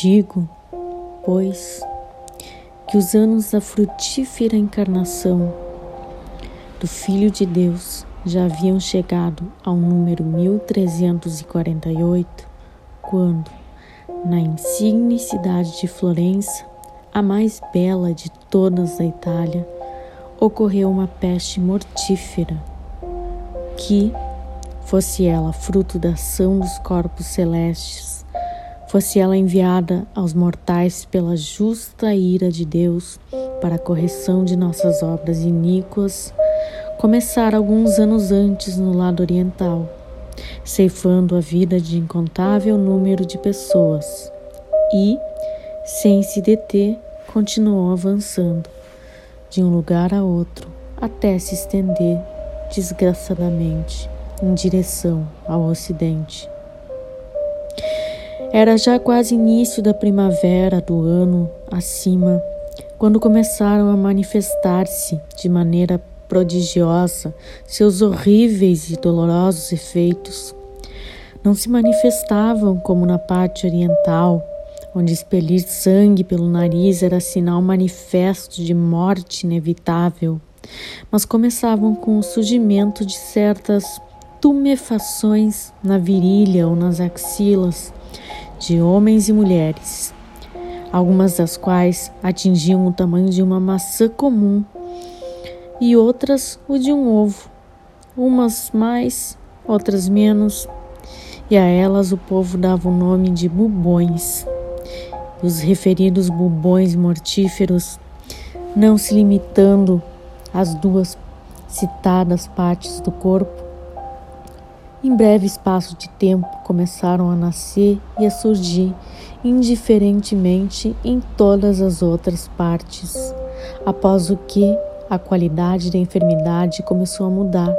Digo, pois, que os anos da frutífera encarnação do Filho de Deus já haviam chegado ao número 1348, quando, na insigne cidade de Florença, a mais bela de todas da Itália, ocorreu uma peste mortífera, que, fosse ela fruto da ação dos corpos celestes, fosse ela enviada aos mortais pela justa ira de Deus para a correção de nossas obras iníquas, começara alguns anos antes no lado oriental, ceifando a vida de incontável número de pessoas e, sem se deter, continuou avançando de um lugar a outro até se estender desgraçadamente em direção ao ocidente. Era já quase início da primavera do ano acima, quando começaram a manifestar-se de maneira prodigiosa seus horríveis e dolorosos efeitos. Não se manifestavam como na parte oriental, onde expelir sangue pelo nariz era sinal manifesto de morte inevitável, mas começavam com o surgimento de certas tumefações na virilha ou nas axilas, de homens e mulheres, algumas das quais atingiam o tamanho de uma maçã comum e outras o de um ovo, umas mais, outras menos, e a elas o povo dava o nome de bubões. E os referidos bubões mortíferos, não se limitando às duas citadas partes do corpo, em breve espaço de tempo começaram a nascer e a surgir indiferentemente em todas as outras partes, após o que a qualidade da enfermidade começou a mudar,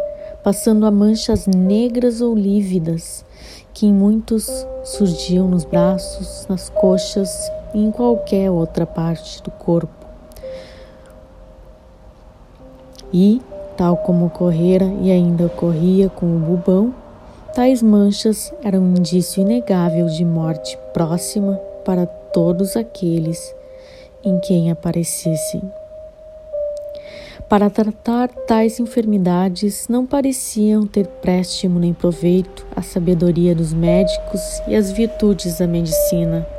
passando a manchas negras ou lívidas, que em muitos surgiam nos braços, nas coxas em qualquer outra parte do corpo. E, tal como ocorrera e ainda ocorria com o bubão, Tais manchas eram um indício inegável de morte próxima para todos aqueles em quem aparecessem. Para tratar tais enfermidades não pareciam ter préstimo nem proveito a sabedoria dos médicos e as virtudes da medicina.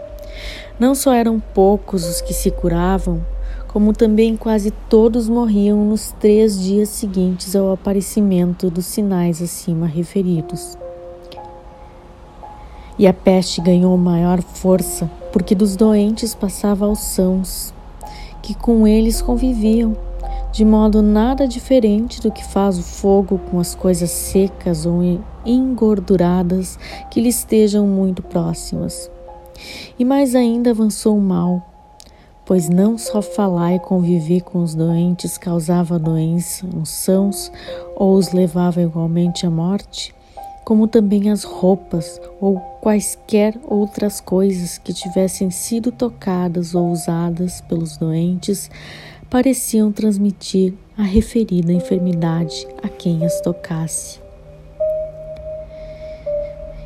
Não só eram poucos os que se curavam, como também quase todos morriam nos três dias seguintes ao aparecimento dos sinais acima referidos. E a peste ganhou maior força porque dos doentes passava aos sãos, que com eles conviviam, de modo nada diferente do que faz o fogo com as coisas secas ou engorduradas que lhe estejam muito próximas. E mais ainda avançou o mal, pois não só falar e conviver com os doentes causava doença nos sãos ou os levava igualmente à morte, como também as roupas ou quaisquer outras coisas que tivessem sido tocadas ou usadas pelos doentes pareciam transmitir a referida enfermidade a quem as tocasse.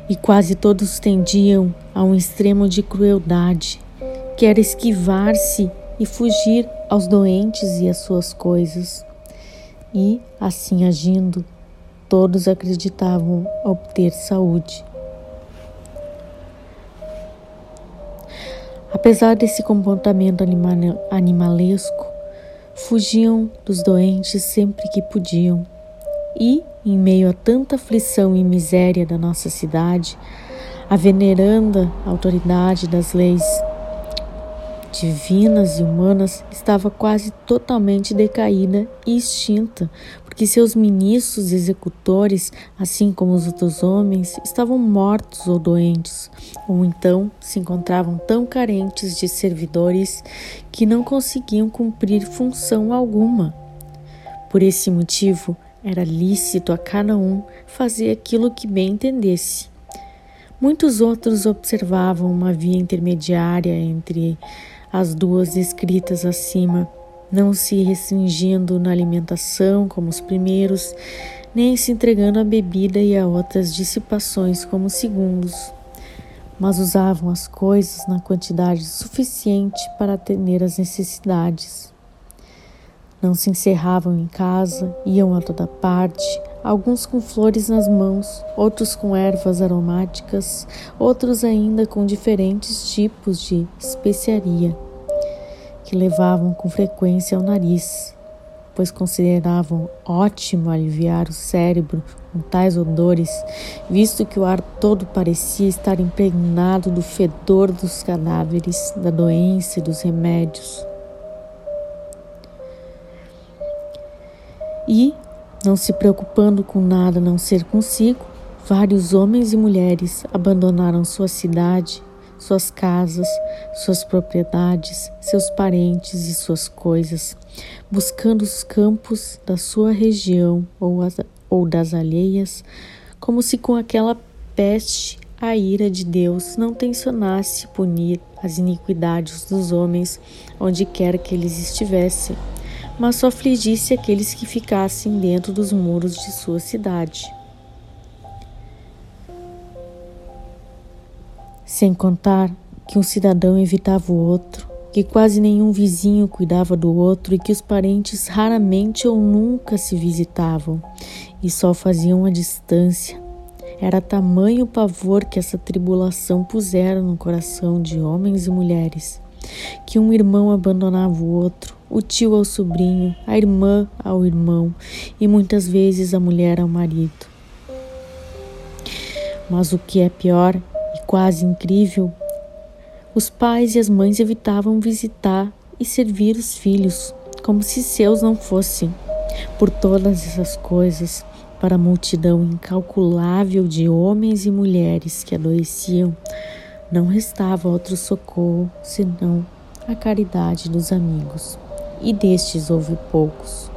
E quase todos tendiam a um extremo de crueldade, que era esquivar-se e fugir aos doentes e às suas coisas, e, assim agindo, todos acreditavam obter saúde. Apesar desse comportamento animalesco, fugiam dos doentes sempre que podiam, e, em meio a tanta aflição e miséria da nossa cidade, a veneranda autoridade das leis divinas e humanas estava quase totalmente decaída e extinta, porque seus ministros e executores, assim como os outros homens, estavam mortos ou doentes, ou então se encontravam tão carentes de servidores que não conseguiam cumprir função alguma. Por esse motivo, era lícito a cada um fazer aquilo que bem entendesse. Muitos outros observavam uma via intermediária entre as duas escritas acima, não se restringindo na alimentação como os primeiros, nem se entregando à bebida e a outras dissipações como os segundos, mas usavam as coisas na quantidade suficiente para atender às necessidades. Não se encerravam em casa, iam a toda parte, alguns com flores nas mãos, outros com ervas aromáticas, outros ainda com diferentes tipos de especiaria, que levavam com frequência ao nariz, pois consideravam ótimo aliviar o cérebro com tais odores, visto que o ar todo parecia estar impregnado do fedor dos cadáveres, da doença e dos remédios. E, não se preocupando com nada a não ser consigo, vários homens e mulheres abandonaram sua cidade suas casas, suas propriedades, seus parentes e suas coisas, buscando os campos da sua região ou, as, ou das alheias, como se com aquela peste a ira de Deus não tensionasse punir as iniquidades dos homens onde quer que eles estivessem, mas só afligisse aqueles que ficassem dentro dos muros de sua cidade. Sem contar que um cidadão evitava o outro, que quase nenhum vizinho cuidava do outro e que os parentes raramente ou nunca se visitavam e só faziam a distância. Era tamanho o pavor que essa tribulação pusera no coração de homens e mulheres, que um irmão abandonava o outro, o tio ao sobrinho, a irmã ao irmão e muitas vezes a mulher ao marido. Mas o que é pior quase incrível, os pais e as mães evitavam visitar e servir os filhos como se seus não fossem. Por todas essas coisas, para a multidão incalculável de homens e mulheres que adoeciam, não restava outro socorro senão a caridade dos amigos, e destes houve poucos.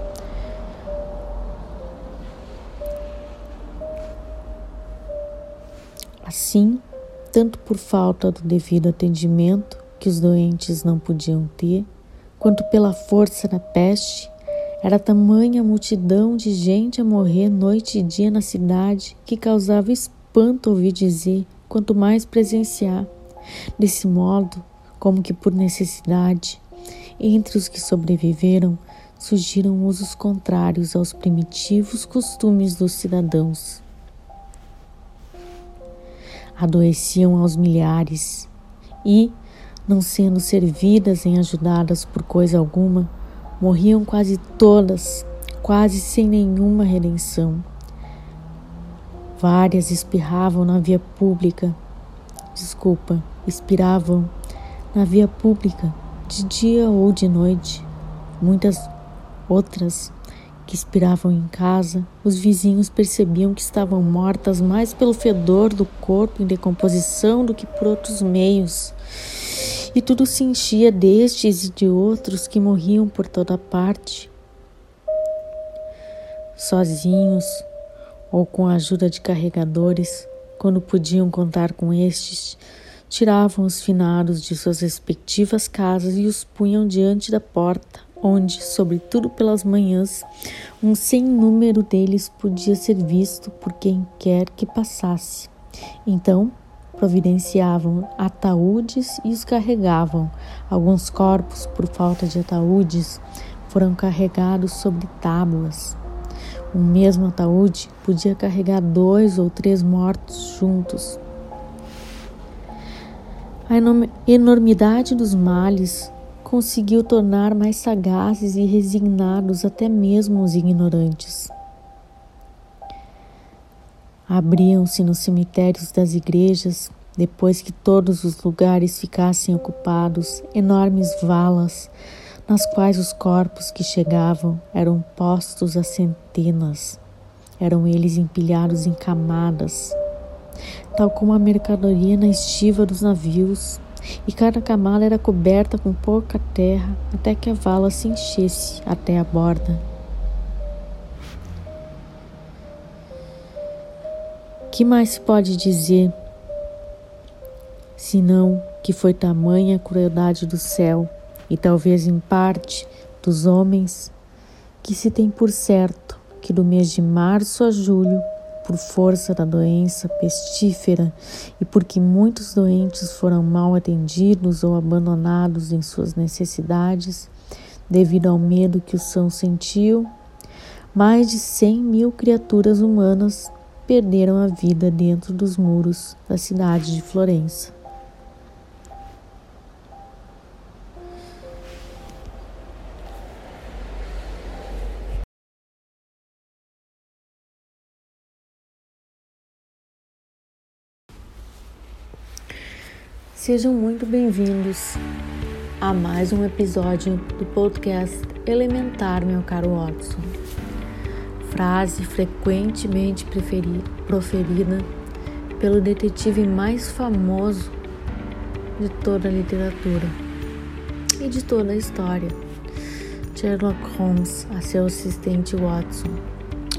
Assim, tanto por falta do devido atendimento que os doentes não podiam ter, quanto pela força da peste, era tamanha a multidão de gente a morrer noite e dia na cidade que causava espanto ouvir dizer, quanto mais presenciar. Desse modo, como que por necessidade, entre os que sobreviveram surgiram usos contrários aos primitivos costumes dos cidadãos adoeciam aos milhares e, não sendo servidas nem ajudadas por coisa alguma, morriam quase todas, quase sem nenhuma redenção. Várias espirravam na via pública, desculpa, expiravam na via pública, de dia ou de noite. Muitas outras que expiravam em casa, os vizinhos percebiam que estavam mortas mais pelo fedor do corpo em decomposição do que por outros meios. E tudo se enchia destes e de outros que morriam por toda parte. Sozinhos ou com a ajuda de carregadores, quando podiam contar com estes, tiravam os finados de suas respectivas casas e os punham diante da porta onde, sobretudo pelas manhãs, um sem número deles podia ser visto por quem quer que passasse. Então, providenciavam ataúdes e os carregavam. Alguns corpos, por falta de ataúdes, foram carregados sobre tábuas. O mesmo ataúde podia carregar dois ou três mortos juntos. A enormidade dos males conseguiu tornar mais sagazes e resignados até mesmo os ignorantes. Abriam-se nos cemitérios das igrejas, depois que todos os lugares ficassem ocupados, enormes valas, nas quais os corpos que chegavam eram postos a centenas. Eram eles empilhados em camadas, tal como a mercadoria na estiva dos navios e cada camada era coberta com pouca terra até que a vala se enchesse até a borda. Que mais se pode dizer senão que foi tamanha a crueldade do céu e talvez em parte dos homens que se tem por certo que do mês de março a julho, por força da doença pestífera e porque muitos doentes foram mal atendidos ou abandonados em suas necessidades, devido ao medo que o São sentiu, mais de 100 mil criaturas humanas perderam a vida dentro dos muros da cidade de Florença. Sejam muito bem-vindos a mais um episódio do podcast Elementar, meu caro Watson. Frase frequentemente proferida pelo detetive mais famoso de toda a literatura e de toda a história, Sherlock Holmes, a seu assistente Watson.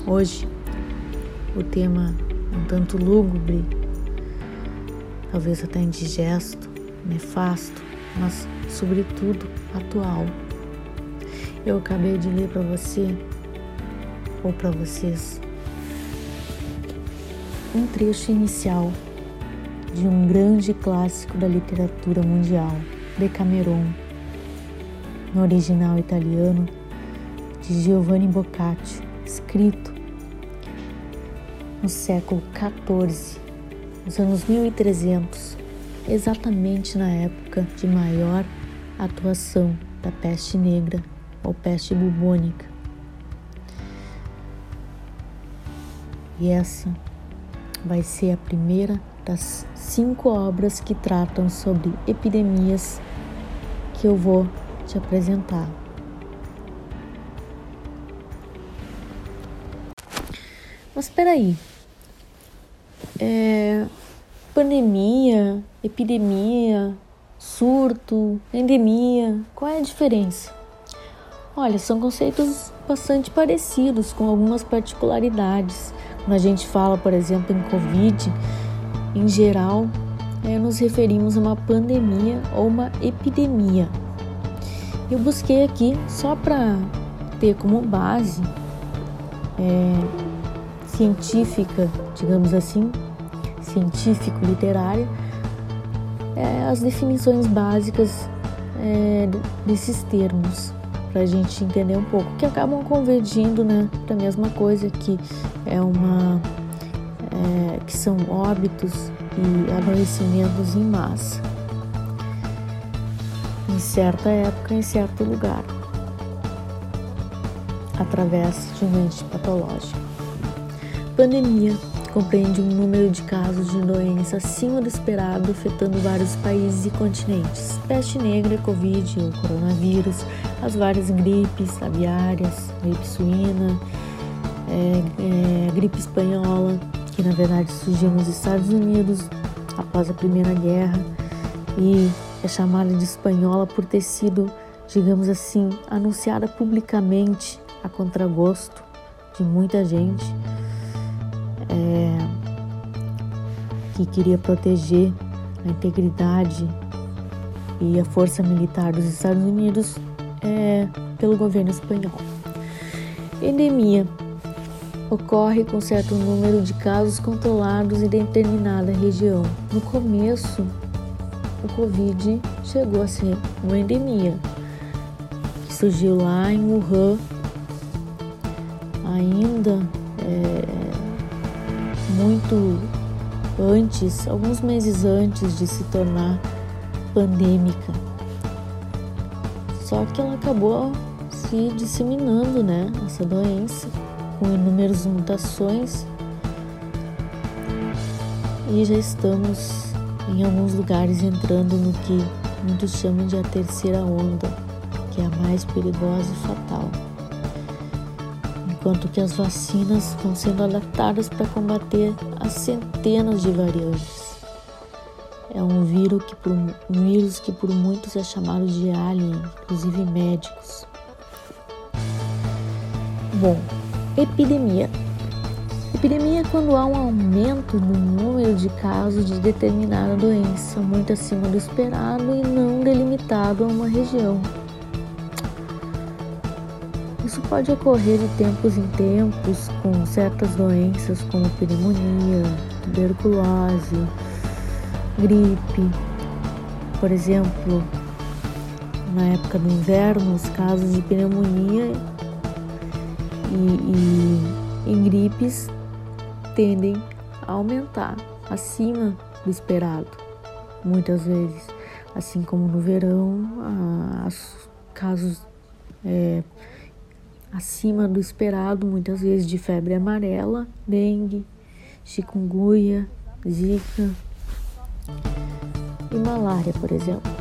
Hoje, o tema um tanto lúgubre talvez até indigesto, nefasto, mas sobretudo atual. Eu acabei de ler para você ou para vocês um trecho inicial de um grande clássico da literatura mundial, Decameron, no original italiano de Giovanni Boccaccio, escrito no século XIV nos anos 1300, exatamente na época de maior atuação da peste negra ou peste bubônica. E essa vai ser a primeira das cinco obras que tratam sobre epidemias que eu vou te apresentar. Mas espera aí, é, pandemia, epidemia, surto, endemia, qual é a diferença? Olha, são conceitos bastante parecidos, com algumas particularidades. Quando a gente fala, por exemplo, em Covid, em geral, é, nos referimos a uma pandemia ou uma epidemia. Eu busquei aqui só para ter como base é, científica, digamos assim, científico-literária, é, as definições básicas é, desses termos para a gente entender um pouco, que acabam convergindo né, para a mesma coisa que é uma é, que são óbitos e adoecimentos em massa em certa época em certo lugar através de um ente patológico. Pandemia compreende um número de casos de doença acima do esperado, afetando vários países e continentes. Peste negra, Covid, o coronavírus, as várias gripes aviárias, gripe suína, é, é, gripe espanhola, que na verdade surgiu nos Estados Unidos após a Primeira Guerra e é chamada de espanhola por ter sido, digamos assim, anunciada publicamente a contragosto de muita gente é, que queria proteger a integridade e a força militar dos Estados Unidos é, pelo governo espanhol. Endemia ocorre com certo número de casos controlados em determinada região. No começo, o Covid chegou a ser uma endemia, que surgiu lá em Wuhan, ainda é, muito antes, alguns meses antes de se tornar pandêmica. Só que ela acabou se disseminando, né, essa doença, com inúmeras mutações. E já estamos em alguns lugares entrando no que muitos chamam de a terceira onda, que é a mais perigosa e fatal enquanto que as vacinas vão sendo adaptadas para combater as centenas de variantes. É um vírus que por, um vírus que por muitos é chamado de alien, inclusive médicos. Bom, epidemia. Epidemia é quando há um aumento no número de casos de determinada doença, muito acima do esperado e não delimitado a uma região. Isso pode ocorrer de tempos em tempos com certas doenças como pneumonia, tuberculose, gripe. Por exemplo, na época do inverno, os casos de pneumonia e, e, gripes tendem a aumentar acima do esperado, muitas vezes. Assim como no verão, os casos é, acima do esperado, muitas vezes de febre amarela, dengue, chikungunya, zika e malária, por exemplo.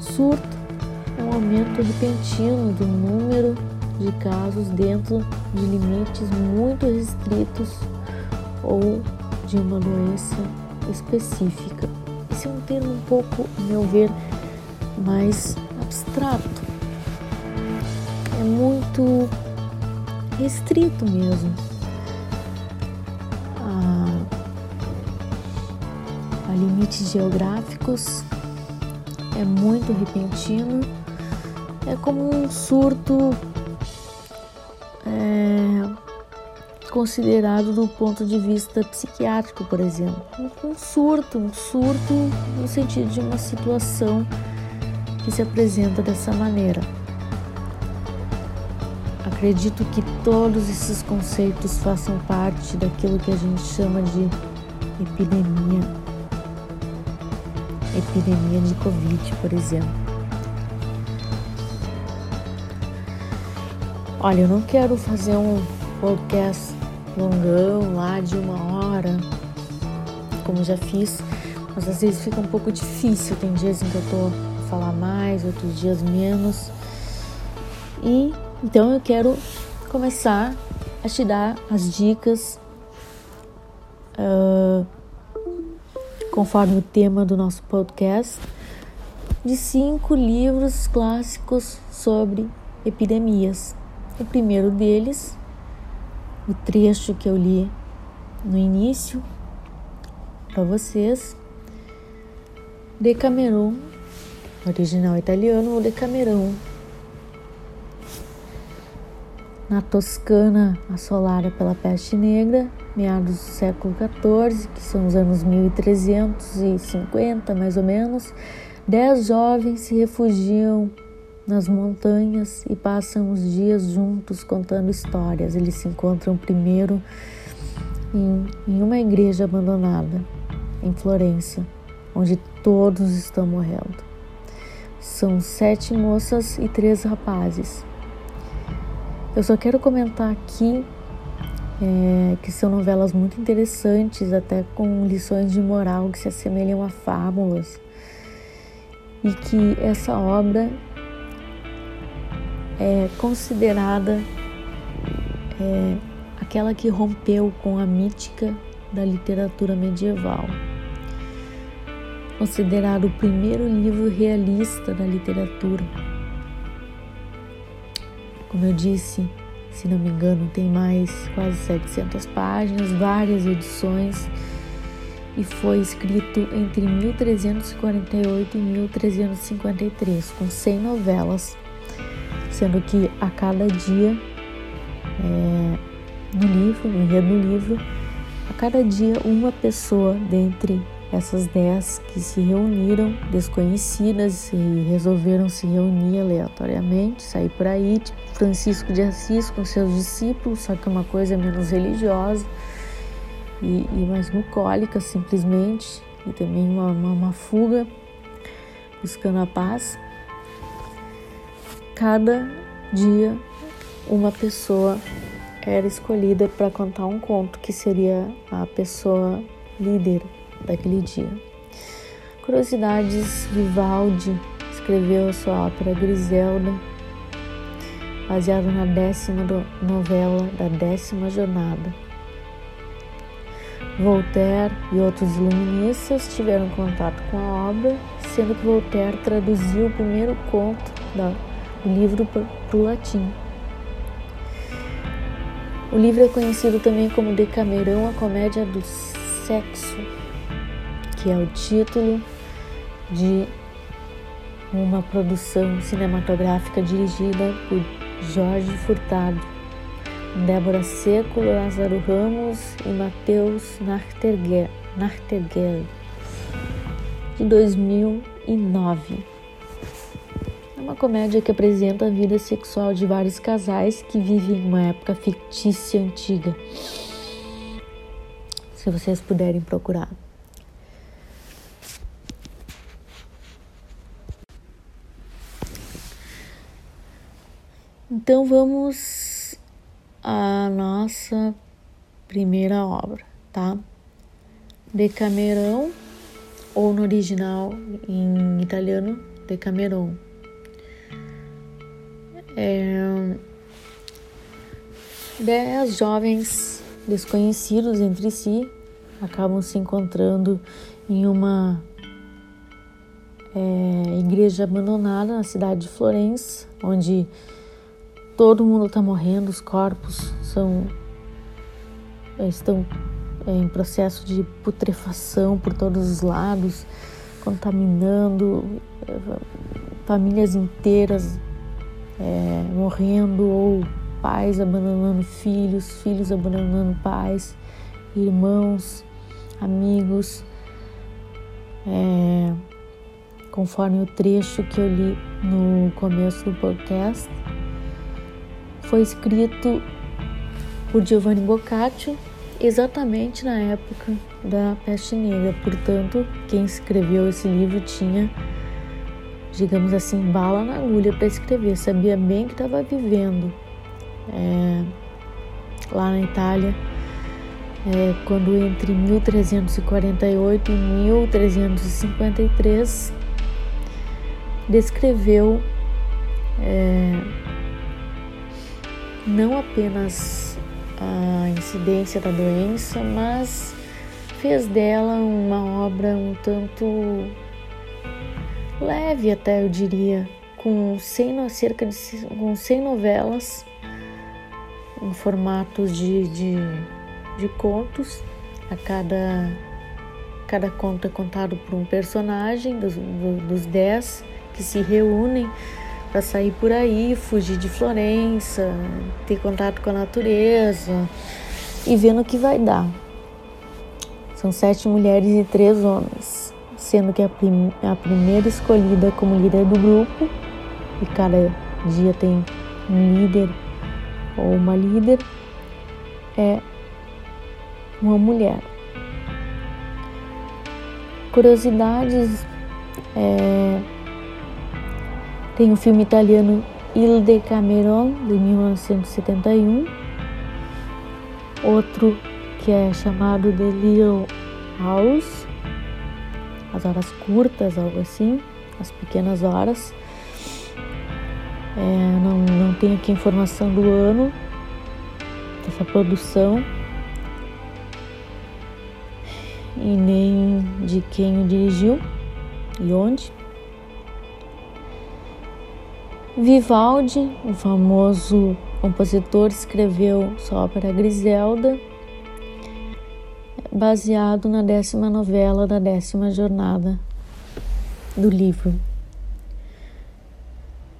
Surto é um aumento repentino do número de casos dentro de limites muito restritos ou de uma doença específica. Esse é um termo um pouco, a meu ver, mais abstrato. Muito restrito mesmo. A, a limites geográficos é muito repentino. É como um surto é, considerado do ponto de vista psiquiátrico, por exemplo. Um surto, um surto no sentido de uma situação que se apresenta dessa maneira. Acredito que todos esses conceitos façam parte daquilo que a gente chama de epidemia. Epidemia de Covid, por exemplo. Olha, eu não quero fazer um podcast longão lá de uma hora, como já fiz, mas às vezes fica um pouco difícil. Tem dias em que eu tô a falar mais, outros dias menos. E então eu quero começar a te dar as dicas uh, conforme o tema do nosso podcast de cinco livros clássicos sobre epidemias. O primeiro deles, o trecho que eu li no início para vocês, Decameron, original italiano ou Decameron, na Toscana assolada pela peste negra, meados do século XIV, que são os anos 1350 mais ou menos, dez jovens se refugiam nas montanhas e passam os dias juntos contando histórias. Eles se encontram primeiro em, em uma igreja abandonada em Florença, onde todos estão morrendo. São sete moças e três rapazes. Eu só quero comentar aqui é, que são novelas muito interessantes, até com lições de moral que se assemelham a fábulas, e que essa obra é considerada é, aquela que rompeu com a mítica da literatura medieval. Considerado o primeiro livro realista da literatura. Como eu disse, se não me engano, tem mais quase 700 páginas, várias edições e foi escrito entre 1348 e 1353, com 100 novelas sendo que a cada dia é, no livro, no enredo do livro, a cada dia uma pessoa dentre essas dez que se reuniram, desconhecidas e resolveram se reunir aleatoriamente, sair por aí, tipo Francisco de Assis com seus discípulos, só que uma coisa menos religiosa e, e mais bucólica simplesmente, e também uma, uma, uma fuga buscando a paz. Cada dia uma pessoa era escolhida para contar um conto que seria a pessoa líder daquele dia. Curiosidades, Vivaldi escreveu a sua ópera Griselda, baseada na décima novela da décima jornada. Voltaire e outros iluministas tiveram contato com a obra, sendo que Voltaire traduziu o primeiro conto da o livro para o latim. O livro é conhecido também como Decamerão, a Comédia do Sexo, que é o título de uma produção cinematográfica dirigida por Jorge Furtado, Débora Seco, Lázaro Ramos e Matheus Narterguel, de 2009. É uma comédia que apresenta a vida sexual de vários casais que vivem em uma época fictícia antiga. Se vocês puderem procurar. Então vamos à nossa primeira obra, tá? Decamerão, ou no original em italiano, Decameron. É, dez jovens desconhecidos entre si acabam se encontrando em uma é, igreja abandonada na cidade de Florença, onde todo mundo está morrendo, os corpos são é, estão é, em processo de putrefação por todos os lados, contaminando é, famílias inteiras é, morrendo ou pais abandonando filhos, filhos abandonando pais, irmãos, amigos. É, conforme o trecho que eu li no começo do podcast, foi escrito por Giovanni Boccaccio exatamente na época da peste negra. Portanto, quem escreveu esse livro tinha, digamos assim, bala na agulha para escrever, sabia bem que estava vivendo é, lá na Itália. É, quando entre 1348 e 1353 descreveu é, não apenas a incidência da doença, mas fez dela uma obra um tanto leve até eu diria, com 100, cerca de com 100 novelas em formatos de, de, de contos, a cada, cada conto é contado por um personagem dos, dos dez que se reúnem para sair por aí, fugir de Florença, ter contato com a natureza e vendo o que vai dar. São sete mulheres e três homens, sendo que a, prim a primeira escolhida como líder do grupo, e cada dia tem um líder ou uma líder, é uma mulher. Curiosidades é, tem o filme italiano Il Decameron, de 1971. Outro que é chamado The Little House, as horas curtas, algo assim, as pequenas horas. É, não, não tem aqui informação do ano dessa produção e nem de quem o dirigiu e onde. Vivaldi, o famoso compositor, escreveu sua ópera Griselda, baseado na décima novela da décima jornada do livro.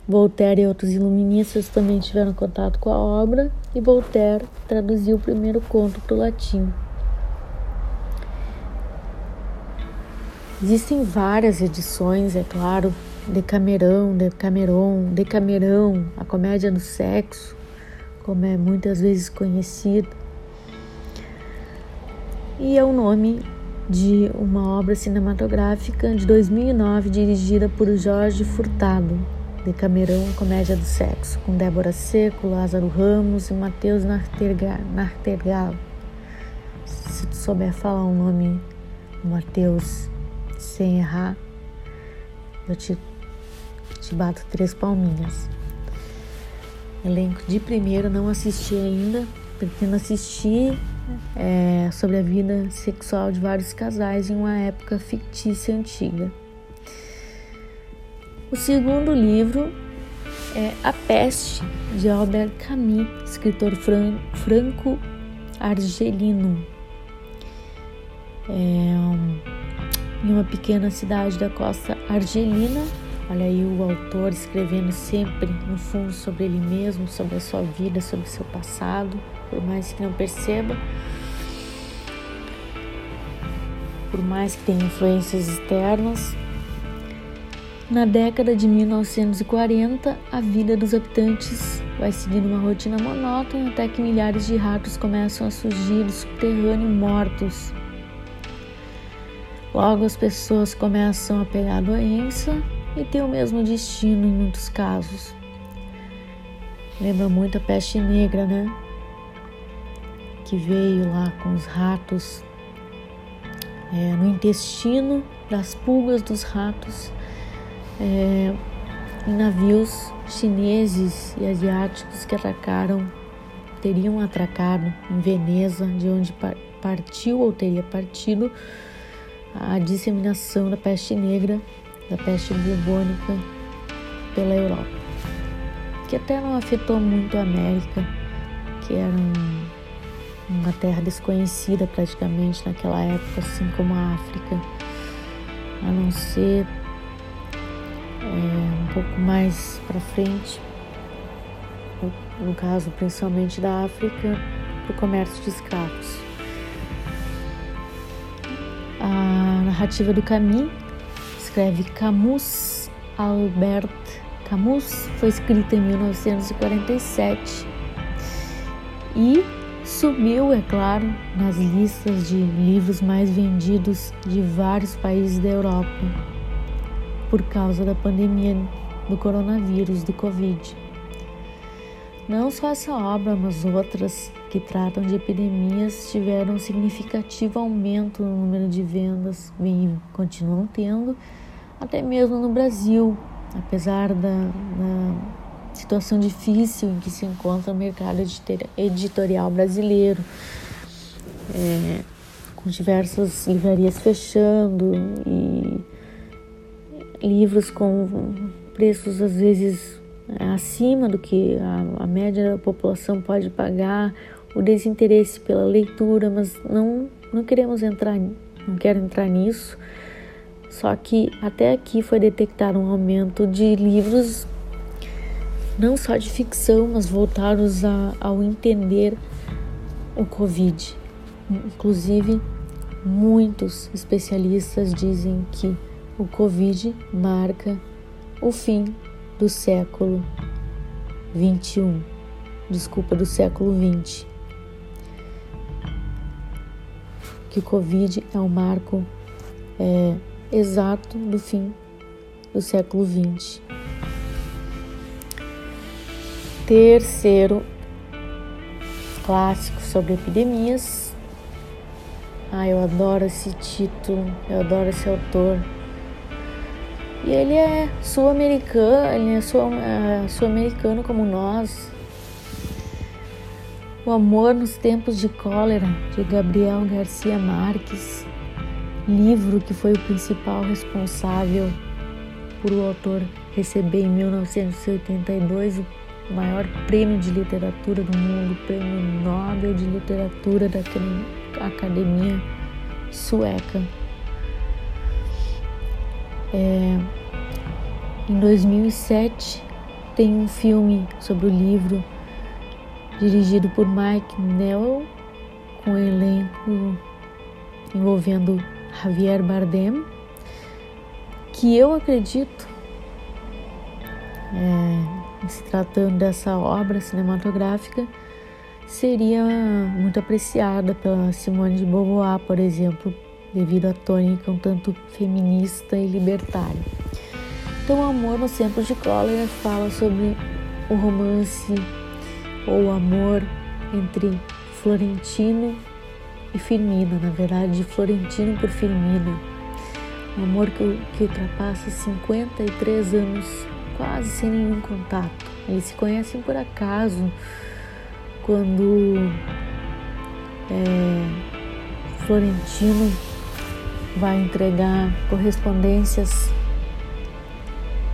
Voltaire e outros iluministas também tiveram contato com a obra e Voltaire traduziu o primeiro conto para o latim. Existem várias edições, é claro, Decamerão, Decameron, Decamerão, a comédia do sexo, como é muitas vezes conhecido. E é o nome de uma obra cinematográfica de 2009 dirigida por Jorge Furtado, Decamerão, Comédia do Sexo, com Débora Seco, Lázaro Ramos e Matheus Nartergal. Se tu souber falar o nome Matheus sem errar, eu te te bato três palminhas. Elenco de primeiro, não assisti ainda, pretendo assistir é, sobre a vida sexual de vários casais em uma época fictícia antiga. O segundo livro é A Peste, de Albert Camus, escritor fran franco-argelino. É, em uma pequena cidade da costa argelina, Olha aí o autor escrevendo sempre no fundo sobre ele mesmo, sobre a sua vida, sobre o seu passado, por mais que não perceba, por mais que tenha influências externas. Na década de 1940, a vida dos habitantes vai seguindo uma rotina monótona até que milhares de ratos começam a surgir do subterrâneo mortos. Logo as pessoas começam a pegar a doença e ter o mesmo destino em muitos casos. Lembra muito a peste negra, né? Que veio lá com os ratos é, no intestino das pulgas dos ratos é, em navios chineses e asiáticos que atacaram, teriam atracado em Veneza, de onde partiu ou teria partido a disseminação da peste negra da peste bubônica pela Europa, que até não afetou muito a América, que era um, uma terra desconhecida praticamente naquela época, assim como a África, a não ser é, um pouco mais para frente, no caso principalmente da África, para o comércio de escravos. A narrativa do caminho escreve Camus Albert Camus, foi escrita em 1947 e subiu, é claro, nas listas de livros mais vendidos de vários países da Europa por causa da pandemia do coronavírus, do Covid. Não só essa obra, mas outras que tratam de epidemias tiveram um significativo aumento no número de vendas, e continuam tendo, até mesmo no Brasil, apesar da, da situação difícil em que se encontra o mercado editorial brasileiro, é, com diversas livrarias fechando e livros com preços às vezes acima do que a, a média da população pode pagar, o desinteresse pela leitura, mas não, não queremos entrar, não quero entrar nisso só que até aqui foi detectado um aumento de livros, não só de ficção, mas voltados a, ao entender o Covid. Inclusive, muitos especialistas dizem que o Covid marca o fim do século 21, desculpa, do século 20. Que o Covid é um marco é, exato do fim do século XX. Terceiro clássico sobre epidemias. Ah, eu adoro esse título, eu adoro esse autor. E ele é sul-americano, ele é é sul-americano como nós. O Amor nos Tempos de Cólera, de Gabriel Garcia Marques livro que foi o principal responsável por o autor receber em 1982 o maior prêmio de literatura do mundo, o Prêmio Nobel de Literatura da Academia Sueca. É, em 2007 tem um filme sobre o livro dirigido por Mike Newell com um elenco envolvendo Javier Bardem, que eu acredito, é, se tratando dessa obra cinematográfica, seria muito apreciada pela Simone de Beauvoir, por exemplo, devido à tônica um tanto feminista e libertária. Então, Amor nos Tempos de Cólera fala sobre o romance ou amor entre Florentino e Firmina, na verdade, de Florentino por Firmina. Um amor que, que ultrapassa 53 anos, quase sem nenhum contato. Eles se conhecem por acaso quando é, Florentino vai entregar correspondências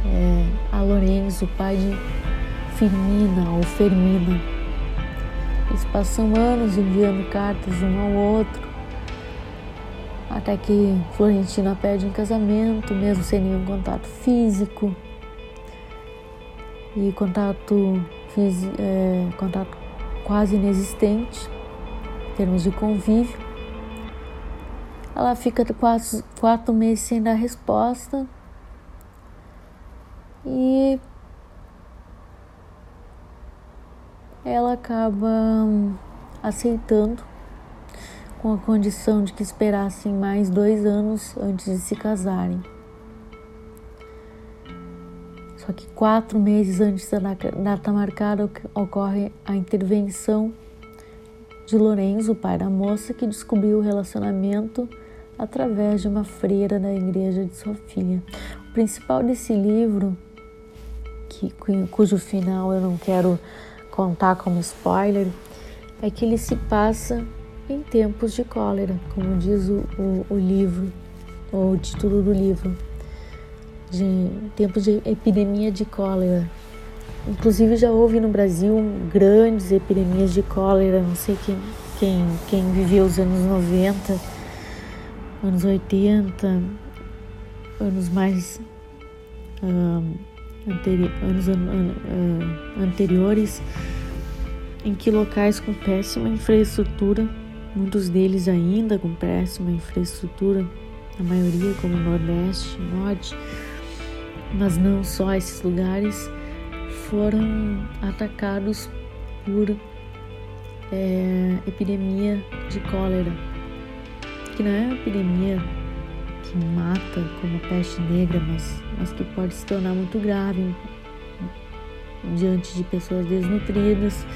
é, a Lourenço, pai de Firmina ou Fermina. Eles passam anos enviando cartas um ao outro, Até que Florentina pede em casamento, mesmo sem nenhum contato físico. E contato, é, contato quase inexistente em termos de convívio. Ela fica quatro, quatro meses sem dar resposta e ela acaba hum, aceitando com a condição de que esperassem mais dois anos antes de se casarem. Só que quatro meses antes da data marcada ocorre a intervenção de Lorenzo, o pai da moça, que descobriu o relacionamento através de uma freira da igreja de sua filha. O principal desse livro, que, cujo final eu não quero contar como spoiler, é que ele se passa em tempos de cólera, como diz o, o, o livro, ou o título do livro de tempos de epidemia de cólera. Inclusive já houve no Brasil grandes epidemias de cólera, não sei quem, quem, quem viveu os anos 90, anos 80, anos mais anteri anos uh, anteriores, em que locais com péssima infraestrutura, muitos deles ainda com péssima infraestrutura, a maioria como Nordeste, Norte, mas não só esses lugares, foram atacados por é, epidemia de cólera, que não é uma epidemia que mata como peste negra, mas, mas que pode se tornar muito grave diante de pessoas desnutridas,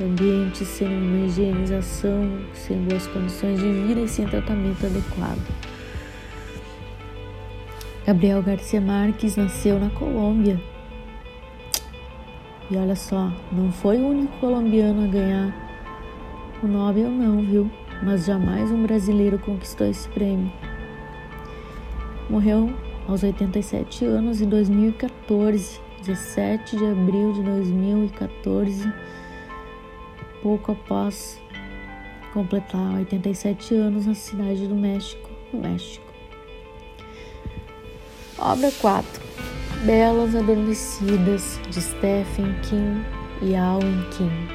ambientes sem uma higienização, sem boas condições de vida e sem tratamento adequado. Gabriel Garcia Marques nasceu na Colômbia. E olha só, não foi o único colombiano a ganhar o Nobel, não, viu? Mas jamais um brasileiro conquistou esse prêmio. Morreu aos 87 anos em 2014, 17 de abril de 2014, pouco após completar 87 anos na cidade do México, no México. Obra 4 Belas Adormecidas de Stephen King e Alan King.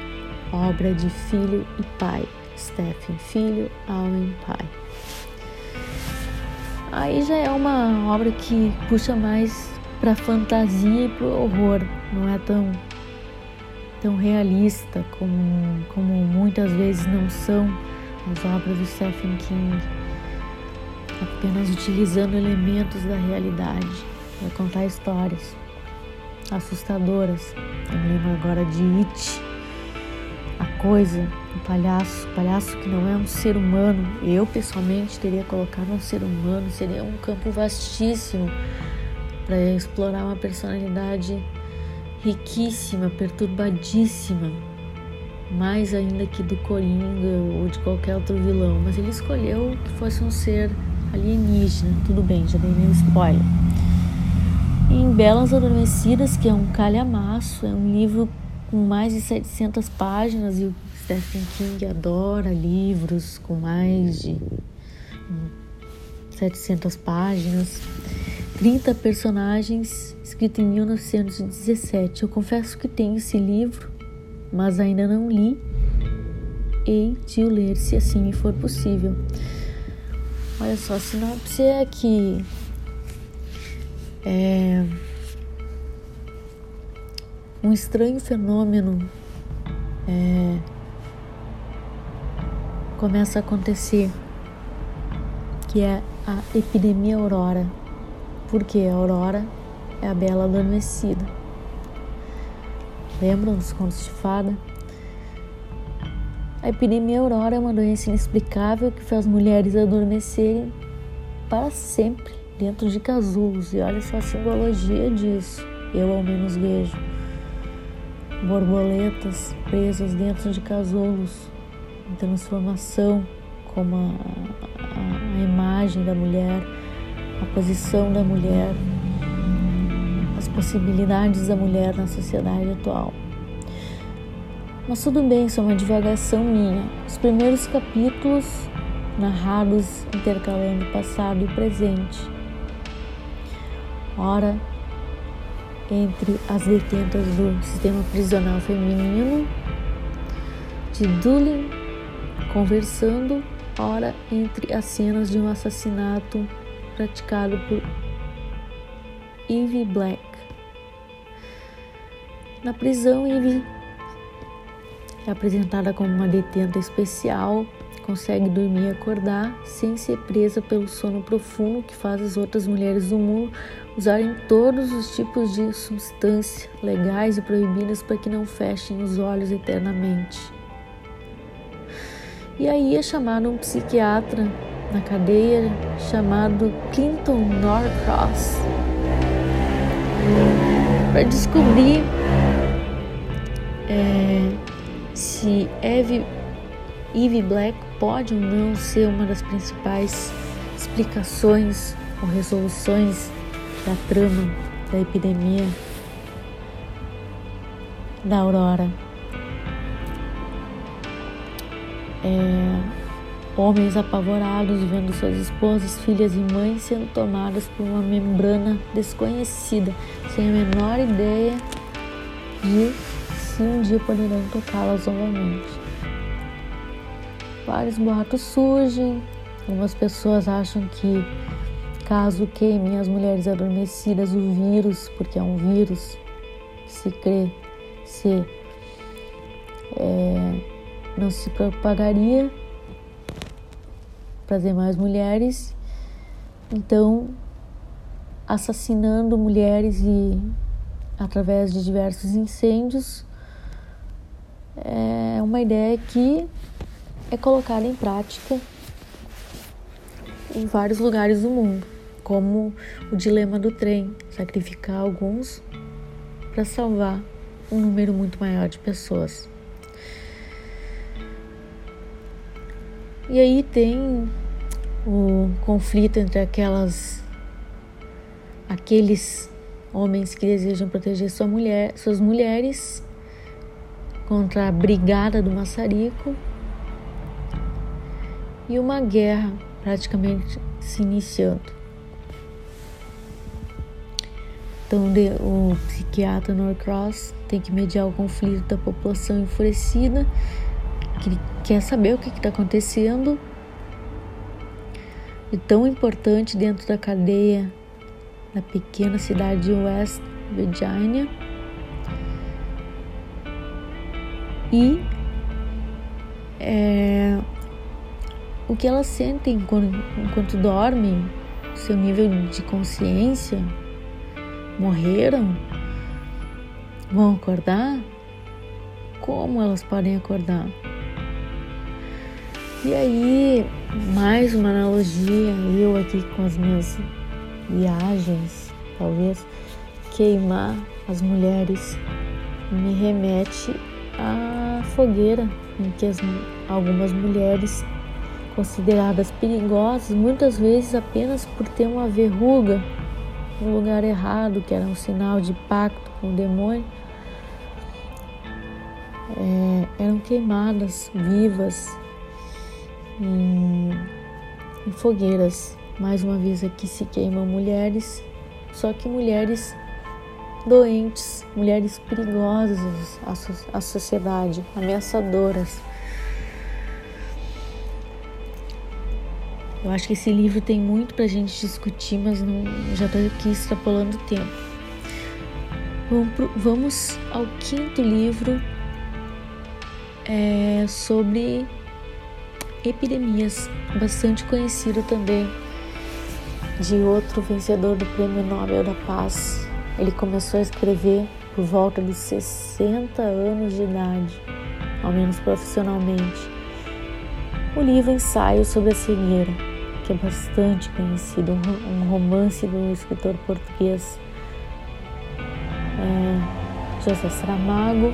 Obra de filho e pai. Stephen Filho, Alan Pai. Aí já é uma obra que puxa mais para fantasia e para horror, não é tão tão realista como, como muitas vezes não são as obras do Stephen King apenas utilizando elementos da realidade para contar histórias assustadoras. Eu lembro agora de It, coisa, o palhaço, palhaço que não é um ser humano. Eu pessoalmente teria colocado um ser humano, seria um campo vastíssimo para explorar uma personalidade riquíssima, perturbadíssima, mais ainda que do Coringa ou de qualquer outro vilão, mas ele escolheu que fosse um ser alienígena. Tudo bem, já dei meu spoiler. Em Belas Adormecidas, que é um calhamaço, é um livro com mais de 700 páginas e o Stephen King adora livros com mais de 700 páginas. 30 personagens, escrito em 1917. Eu confesso que tenho esse livro, mas ainda não li. Hei de o ler se assim me for possível. Olha só, a sinopse é que é, um estranho fenômeno é, começa a acontecer, que é a epidemia aurora. Porque a aurora é a bela adormecida. Lembram dos contos de fada? A epidemia aurora é uma doença inexplicável que faz mulheres adormecerem para sempre dentro de casulos. E olha só a simbologia disso. Eu ao menos vejo borboletas presas dentro de casulos em transformação, como a, a, a imagem da mulher, a posição da mulher, as possibilidades da mulher na sociedade atual. Mas tudo bem, isso é uma divagação minha. Os primeiros capítulos narrados intercalando passado e presente. Ora, entre as detentas do sistema prisional feminino de Doolin conversando, ora entre as cenas de um assassinato praticado por Eve Black. Na prisão, Eve é apresentada como uma detenta especial, consegue dormir e acordar sem ser presa pelo sono profundo que faz as outras mulheres do mundo usarem todos os tipos de substância legais e proibidas para que não fechem os olhos eternamente. E aí é chamado um psiquiatra na cadeia chamado Clinton Norcross para descobrir é, se Eve, Eve Black pode ou não ser uma das principais explicações ou resoluções da trama da epidemia da Aurora. É, homens apavorados vendo suas esposas, filhas e mães sendo tomadas por uma membrana desconhecida, sem a menor ideia de se um dia poderão tocá-las novamente. Vários boatos surgem, algumas pessoas acham que caso queimem as mulheres adormecidas o vírus, porque é um vírus que se crê ser é, não se propagaria para as demais mulheres, então assassinando mulheres e através de diversos incêndios é uma ideia que é colocada em prática em vários lugares do mundo como o dilema do trem, sacrificar alguns para salvar um número muito maior de pessoas. E aí tem o conflito entre aquelas aqueles homens que desejam proteger sua mulher, suas mulheres contra a brigada do maçarico e uma guerra praticamente se iniciando. Então, o psiquiatra Norcross tem que mediar o conflito da população enfurecida, que quer saber o que está acontecendo. E tão importante dentro da cadeia da pequena cidade de West Virginia. E que elas sentem enquanto, enquanto dormem, seu nível de consciência morreram? Vão acordar? Como elas podem acordar? E aí, mais uma analogia, eu aqui com as minhas viagens, talvez queimar as mulheres me remete à fogueira em que as, algumas mulheres consideradas perigosas, muitas vezes apenas por ter uma verruga no lugar errado, que era um sinal de pacto com o demônio, é, eram queimadas vivas em, em fogueiras. Mais uma vez aqui se queimam mulheres, só que mulheres doentes, mulheres perigosas à, à sociedade, ameaçadoras. Eu acho que esse livro tem muito para a gente discutir, mas não, já estou aqui extrapolando o tempo. Vamos ao quinto livro é, sobre epidemias, bastante conhecido também, de outro vencedor do Prêmio Nobel da Paz. Ele começou a escrever por volta dos 60 anos de idade, ao menos profissionalmente. O livro Ensaio sobre a Cegueira é bastante conhecido, um romance do escritor português é, José Saramago,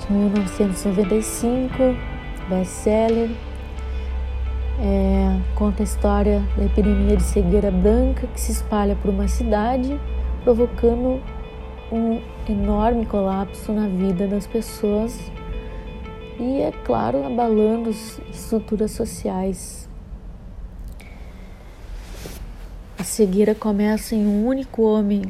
de 1995, best-seller. É, conta a história da epidemia de cegueira branca que se espalha por uma cidade, provocando um enorme colapso na vida das pessoas e, é claro, abalando as estruturas sociais. A cegueira começa em um único homem,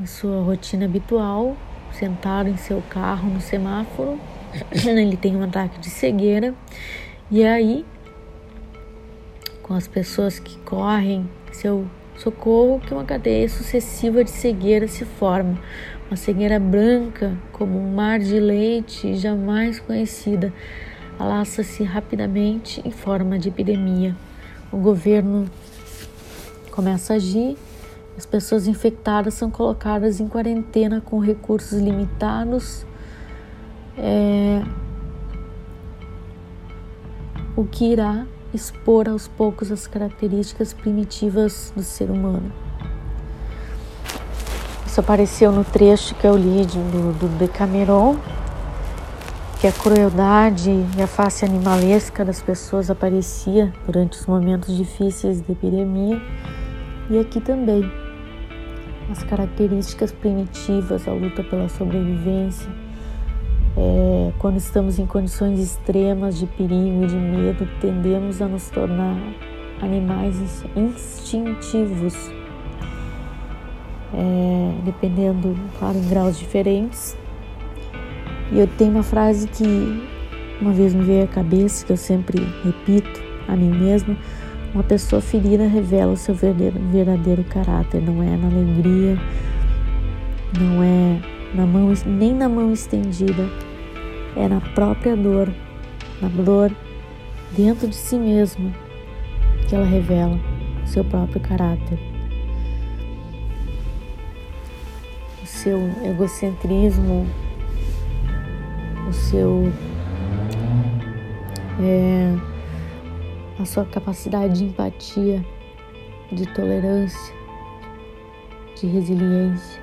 em sua rotina habitual, sentado em seu carro no semáforo. Ele tem um ataque de cegueira, e aí, com as pessoas que correm seu socorro, que uma cadeia sucessiva de cegueira se forma uma cegueira branca como um mar de leite jamais conhecida, alaça-se rapidamente em forma de epidemia. O governo começa a agir, as pessoas infectadas são colocadas em quarentena com recursos limitados. É, o que irá expor aos poucos as características primitivas do ser humano. Isso apareceu no trecho que eu li do, do Decameron, que a crueldade e a face animalesca das pessoas aparecia durante os momentos difíceis da epidemia e aqui também as características primitivas, a luta pela sobrevivência, é, quando estamos em condições extremas de perigo e de medo, tendemos a nos tornar animais instintivos é, dependendo, claro, em graus diferentes. E eu tenho uma frase que uma vez me veio à cabeça, que eu sempre repito a mim mesma: uma pessoa ferida revela o seu verdadeiro, caráter, não é na alegria, não é na mão, nem na mão estendida, é na própria dor, na dor dentro de si mesma que ela revela o seu próprio caráter. seu egocentrismo, o seu é, a sua capacidade de empatia, de tolerância, de resiliência.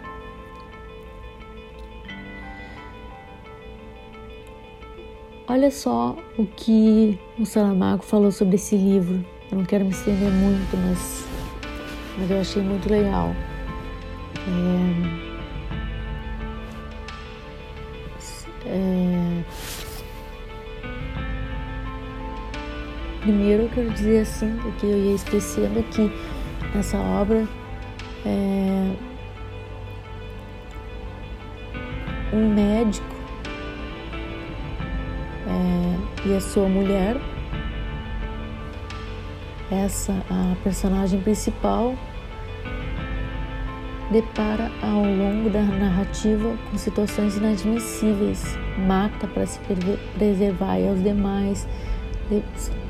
Olha só o que o Saramago falou sobre esse livro. Eu não quero me estender muito, mas, mas eu achei muito legal. É, É... Primeiro eu quero dizer assim, que eu ia esquecendo que nessa obra é... um médico é... e a sua mulher, essa a personagem principal depara ao longo da narrativa com situações inadmissíveis, mata para se preservar e aos demais,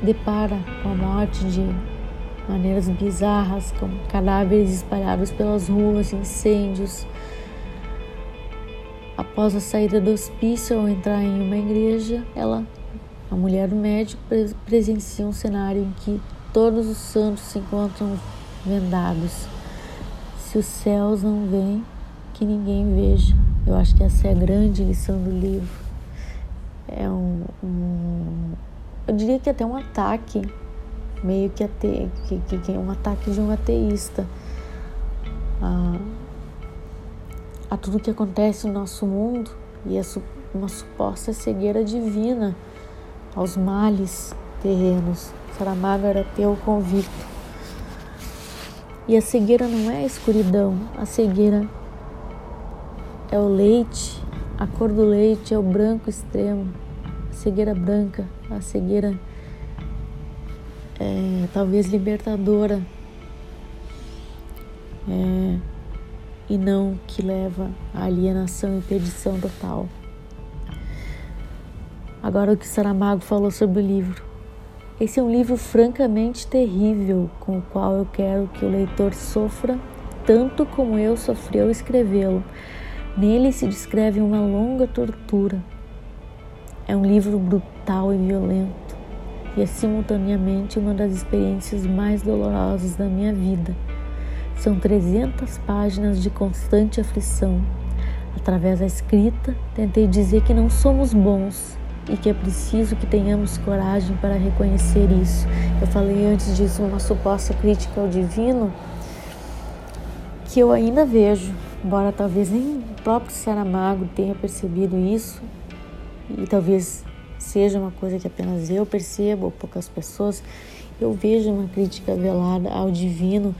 depara com a morte de maneiras bizarras, com cadáveres espalhados pelas ruas, incêndios. Após a saída do hospício ao entrar em uma igreja, ela, a mulher do médico, presencia um cenário em que todos os santos se encontram vendados se os céus não vêm, que ninguém veja. Eu acho que essa é a grande lição do livro. É um, um eu diria que até um ataque, meio que, ate, que, que, que é um ataque de um ateísta a, a tudo que acontece no nosso mundo e a uma suposta cegueira divina aos males terrenos. Saramago era teu convicto. E a cegueira não é a escuridão, a cegueira é o leite, a cor do leite é o branco extremo, a cegueira branca, a cegueira é, talvez libertadora é, e não que leva à alienação e perdição total. Agora o que Saramago falou sobre o livro. Esse é um livro francamente terrível, com o qual eu quero que o leitor sofra tanto como eu sofri ao escrevê-lo. Nele se descreve uma longa tortura. É um livro brutal e violento e é simultaneamente uma das experiências mais dolorosas da minha vida. São 300 páginas de constante aflição. Através da escrita, tentei dizer que não somos bons e que é preciso que tenhamos coragem para reconhecer isso. Eu falei antes disso uma suposta crítica ao divino que eu ainda vejo, embora talvez nem o próprio Saramago tenha percebido isso e talvez seja uma coisa que apenas eu percebo ou poucas pessoas, eu vejo uma crítica velada ao divino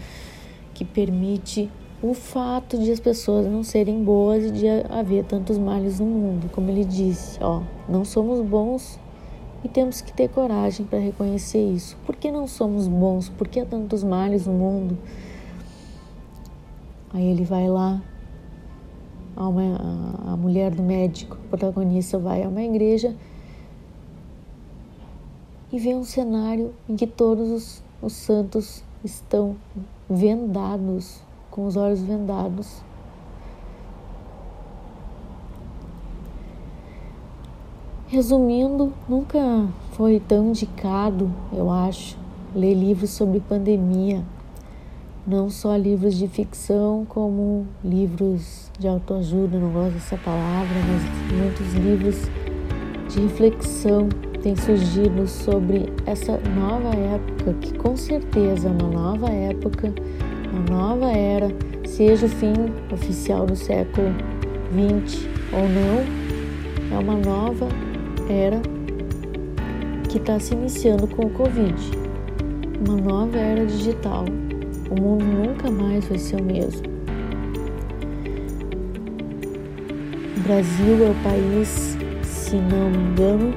que permite o fato de as pessoas não serem boas e de haver tantos males no mundo. Como ele disse, ó, não somos bons e temos que ter coragem para reconhecer isso. Por que não somos bons? Por que há tantos males no mundo? Aí ele vai lá, a, uma, a mulher do médico, protagonista vai a uma igreja e vê um cenário em que todos os, os santos estão vendados, com os olhos vendados. Resumindo, nunca foi tão indicado, eu acho, ler livros sobre pandemia não só livros de ficção, como livros de autoajuda, não gosto dessa palavra, mas muitos livros de reflexão têm surgido sobre essa nova época, que com certeza é uma nova época, uma nova era, seja o fim oficial do século XX ou não, é uma nova era que está se iniciando com o Covid, uma nova era digital o mundo nunca mais vai ser o mesmo. O Brasil é o país, se não me engano,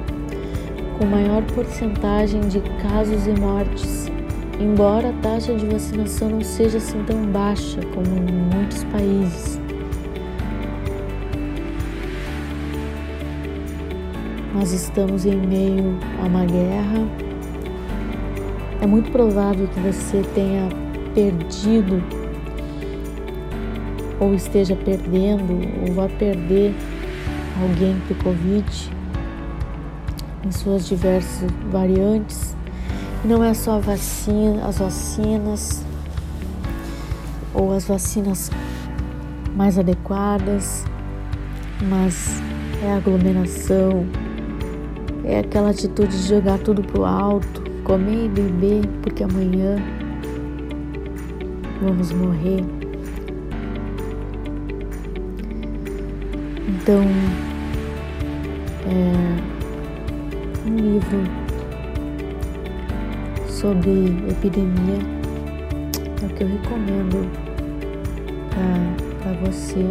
com maior porcentagem de casos e mortes, embora a taxa de vacinação não seja assim tão baixa como em muitos países. Nós estamos em meio a uma guerra. É muito provável que você tenha perdido ou esteja perdendo ou vá perder alguém o Covid em suas diversas variantes. não é só vacina, as vacinas ou as vacinas mais adequadas, mas é a aglomeração, é aquela atitude de jogar tudo pro alto, comer e beber, porque amanhã vamos morrer. Então, é um livro sobre epidemia é o que eu recomendo para você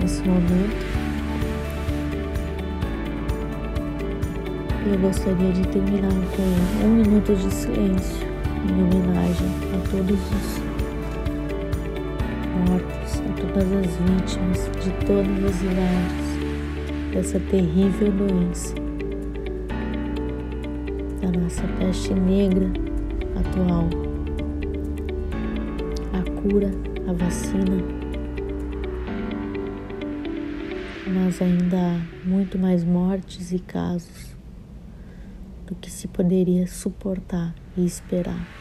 nesse momento. Eu gostaria de terminar com um minuto de silêncio em homenagem a todos os mortos, a todas as vítimas de todas as idades dessa terrível doença, da nossa peste negra atual. A cura, a vacina, mas ainda há muito mais mortes e casos do que se poderia suportar e esperar.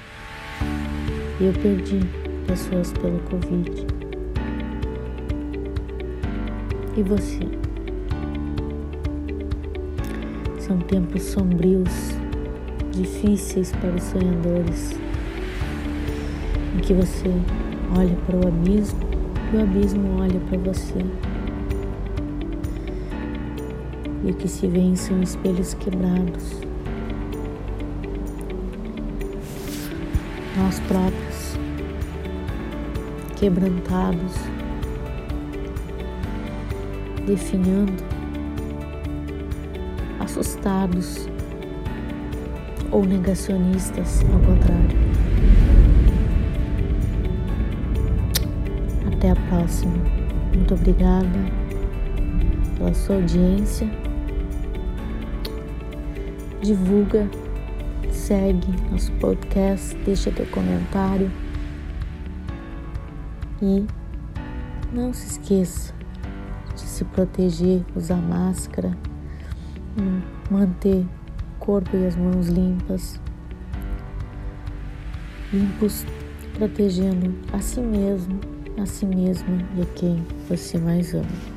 Eu perdi pessoas pelo Covid. E você? São tempos sombrios, difíceis para os sonhadores, em que você olha para o abismo e o abismo olha para você. E o que se vê são espelhos quebrados nós próprios, quebrantados, definhando, assustados ou negacionistas, ao contrário. Até a próxima. Muito obrigada pela sua audiência. Divulga segue nosso podcast, deixa teu comentário e não se esqueça de se proteger, usar máscara, manter o corpo e as mãos limpas, limpos, protegendo a si mesmo, a si mesma e a quem você mais ama.